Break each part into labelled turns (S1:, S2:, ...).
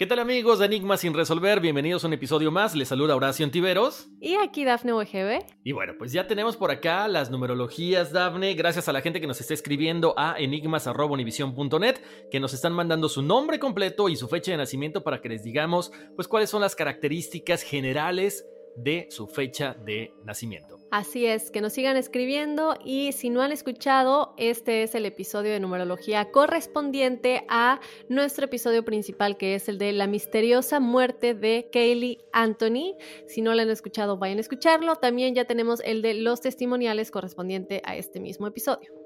S1: ¿Qué tal amigos de Enigma sin resolver? Bienvenidos a un episodio más. Les saluda Horacio Antiveros.
S2: Y aquí Dafne OGB.
S1: Y bueno, pues ya tenemos por acá las numerologías, Dafne. Gracias a la gente que nos está escribiendo a enigmas.univision.net, que nos están mandando su nombre completo y su fecha de nacimiento para que les digamos, pues, cuáles son las características generales de su fecha de nacimiento.
S2: Así es, que nos sigan escribiendo y si no han escuchado, este es el episodio de numerología correspondiente a nuestro episodio principal que es el de la misteriosa muerte de Kaylee Anthony. Si no lo han escuchado, vayan a escucharlo. También ya tenemos el de los testimoniales correspondiente a este mismo episodio.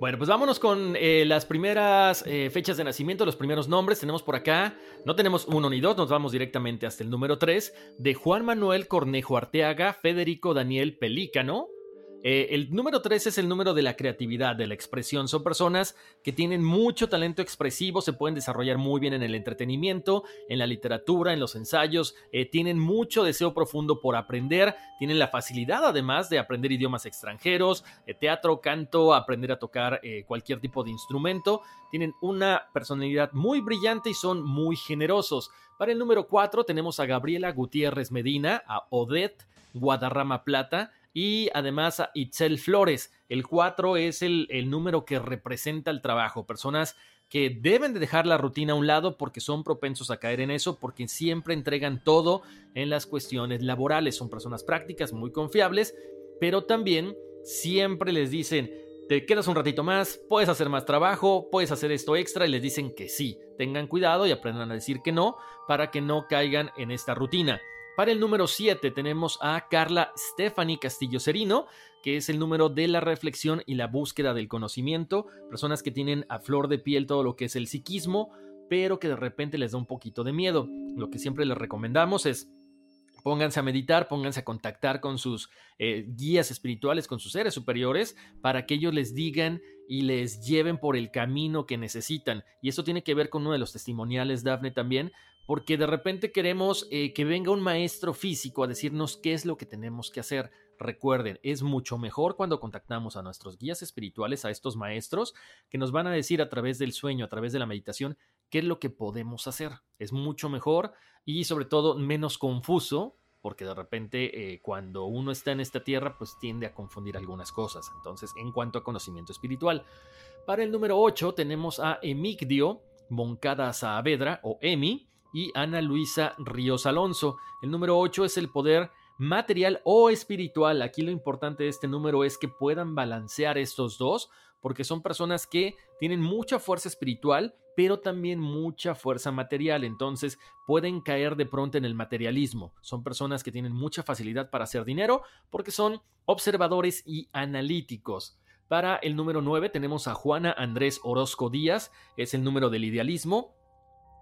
S1: Bueno, pues vámonos con eh, las primeras eh, fechas de nacimiento, los primeros nombres. Tenemos por acá, no tenemos uno ni dos, nos vamos directamente hasta el número 3, de Juan Manuel Cornejo Arteaga, Federico Daniel Pelícano. Eh, el número 3 es el número de la creatividad, de la expresión. Son personas que tienen mucho talento expresivo, se pueden desarrollar muy bien en el entretenimiento, en la literatura, en los ensayos, eh, tienen mucho deseo profundo por aprender, tienen la facilidad además de aprender idiomas extranjeros, eh, teatro, canto, aprender a tocar cualquier tipo de instrumento. Tienen una personalidad muy brillante y son muy generosos. Para el número 4 tenemos a Gabriela Gutiérrez Medina, a Odette Guadarrama Plata, y además a Itzel Flores. El 4 es el, el, número que representa el trabajo, personas que deben de dejar la rutina a un lado porque son propensos a caer en eso, porque siempre entregan todo en las cuestiones laborales, son personas prácticas, muy confiables, pero también siempre les dicen, te quedas un ratito más, puedes hacer más trabajo, puedes hacer esto extra y les dicen que sí, tengan cuidado y aprendan a decir que no para que no caigan en esta rutina. Para el número 7 tenemos a Carla Stephanie Castillo Cerino, que es el número de la reflexión y la búsqueda del conocimiento, personas que tienen a flor de piel todo lo que es el psiquismo, pero que de repente les da un poquito de miedo. Lo que siempre les recomendamos es Pónganse a meditar, pónganse a contactar con sus eh, guías espirituales, con sus seres superiores, para que ellos les digan y les lleven por el camino que necesitan. Y eso tiene que ver con uno de los testimoniales, Dafne, también, porque de repente queremos eh, que venga un maestro físico a decirnos qué es lo que tenemos que hacer. Recuerden, es mucho mejor cuando contactamos a nuestros guías espirituales, a estos maestros, que nos van a decir a través del sueño, a través de la meditación, qué es lo que podemos hacer. Es mucho mejor y sobre todo menos confuso, porque de repente eh, cuando uno está en esta tierra, pues tiende a confundir algunas cosas. Entonces, en cuanto a conocimiento espiritual. Para el número 8 tenemos a Emigdio Moncada Saavedra o Emi y Ana Luisa Ríos Alonso. El número 8 es el poder material o espiritual. Aquí lo importante de este número es que puedan balancear estos dos, porque son personas que tienen mucha fuerza espiritual, pero también mucha fuerza material. Entonces pueden caer de pronto en el materialismo. Son personas que tienen mucha facilidad para hacer dinero, porque son observadores y analíticos. Para el número 9 tenemos a Juana Andrés Orozco Díaz, es el número del idealismo,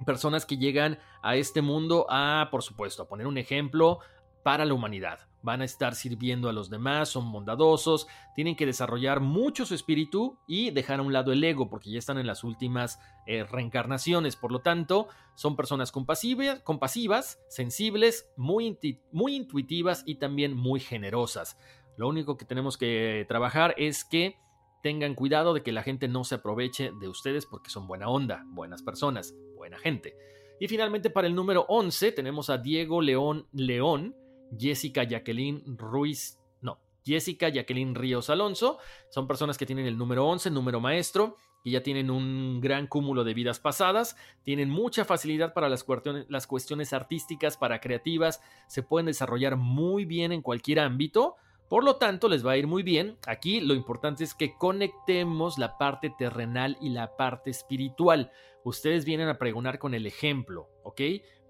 S1: personas que llegan a este mundo a, por supuesto, a poner un ejemplo para la humanidad. Van a estar sirviendo a los demás, son bondadosos, tienen que desarrollar mucho su espíritu y dejar a un lado el ego porque ya están en las últimas eh, reencarnaciones. Por lo tanto, son personas compasivas, sensibles, muy, muy intuitivas y también muy generosas. Lo único que tenemos que trabajar es que tengan cuidado de que la gente no se aproveche de ustedes porque son buena onda, buenas personas, buena gente. Y finalmente para el número 11 tenemos a Diego León León, Jessica Jacqueline Ruiz, no, Jessica Jacqueline Ríos Alonso. Son personas que tienen el número 11, número maestro, y ya tienen un gran cúmulo de vidas pasadas, tienen mucha facilidad para las cuestiones artísticas, para creativas, se pueden desarrollar muy bien en cualquier ámbito por lo tanto, les va a ir muy bien. Aquí lo importante es que conectemos la parte terrenal y la parte espiritual. Ustedes vienen a pregonar con el ejemplo, ¿ok?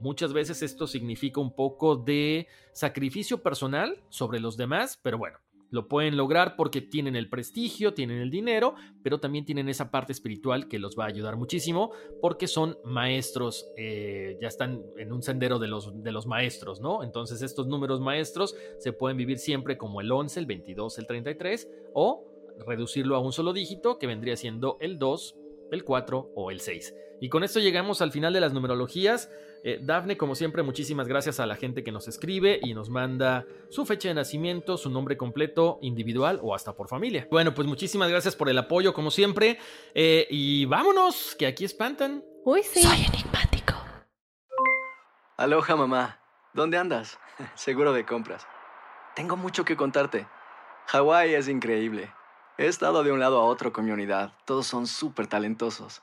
S1: Muchas veces esto significa un poco de sacrificio personal sobre los demás, pero bueno, lo pueden lograr porque tienen el prestigio, tienen el dinero, pero también tienen esa parte espiritual que los va a ayudar muchísimo porque son maestros, eh, ya están en un sendero de los, de los maestros, ¿no? Entonces estos números maestros se pueden vivir siempre como el 11, el 22, el 33 o reducirlo a un solo dígito que vendría siendo el 2, el 4 o el 6. Y con esto llegamos al final de las numerologías. Eh, Dafne, como siempre, muchísimas gracias a la gente que nos escribe y nos manda su fecha de nacimiento, su nombre completo, individual o hasta por familia. Bueno, pues muchísimas gracias por el apoyo, como siempre. Eh, y vámonos, que aquí espantan.
S2: Uy, sí.
S3: Soy enigmático.
S4: Aloha, mamá. ¿Dónde andas? Seguro de compras. Tengo mucho que contarte. Hawái es increíble. He estado de un lado a otro con mi unidad. Todos son súper talentosos.